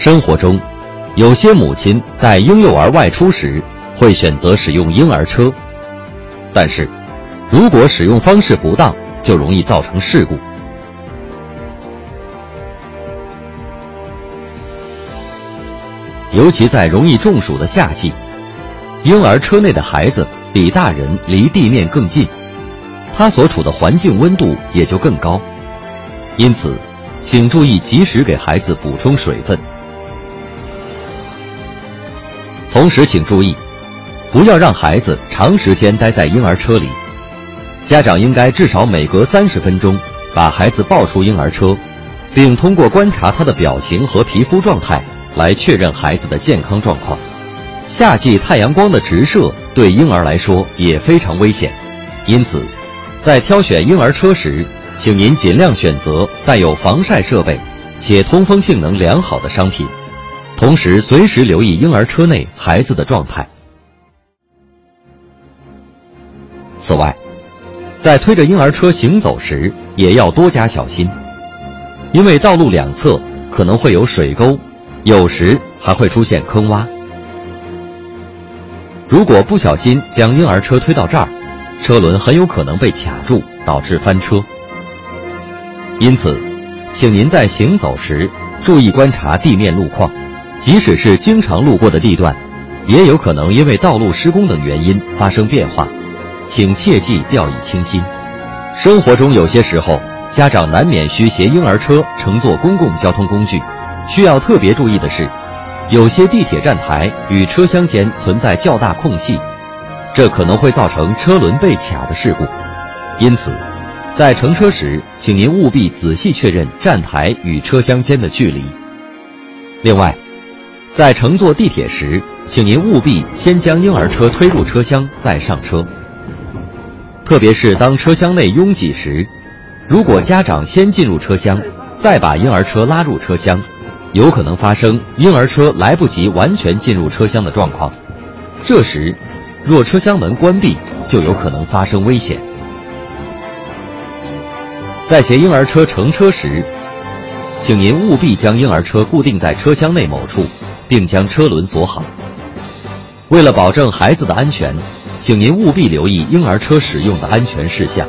生活中，有些母亲带婴幼儿外出时会选择使用婴儿车，但是，如果使用方式不当，就容易造成事故。尤其在容易中暑的夏季，婴儿车内的孩子比大人离地面更近，他所处的环境温度也就更高，因此，请注意及时给孩子补充水分。同时，请注意，不要让孩子长时间待在婴儿车里。家长应该至少每隔三十分钟把孩子抱出婴儿车，并通过观察他的表情和皮肤状态来确认孩子的健康状况。夏季太阳光的直射对婴儿来说也非常危险，因此，在挑选婴儿车时，请您尽量选择带有防晒设备且通风性能良好的商品。同时，随时留意婴儿车内孩子的状态。此外，在推着婴儿车行走时，也要多加小心，因为道路两侧可能会有水沟，有时还会出现坑洼。如果不小心将婴儿车推到这儿，车轮很有可能被卡住，导致翻车。因此，请您在行走时注意观察地面路况。即使是经常路过的地段，也有可能因为道路施工等原因发生变化，请切记掉以轻心。生活中有些时候，家长难免需携婴儿车乘坐公共交通工具，需要特别注意的是，有些地铁站台与车厢间存在较大空隙，这可能会造成车轮被卡的事故。因此，在乘车时，请您务必仔细确认站台与车厢间的距离。另外，在乘坐地铁时，请您务必先将婴儿车推入车厢再上车。特别是当车厢内拥挤时，如果家长先进入车厢，再把婴儿车拉入车厢，有可能发生婴儿车来不及完全进入车厢的状况。这时，若车厢门关闭，就有可能发生危险。在携婴儿车乘车时，请您务必将婴儿车固定在车厢内某处。并将车轮锁好。为了保证孩子的安全，请您务必留意婴儿车使用的安全事项。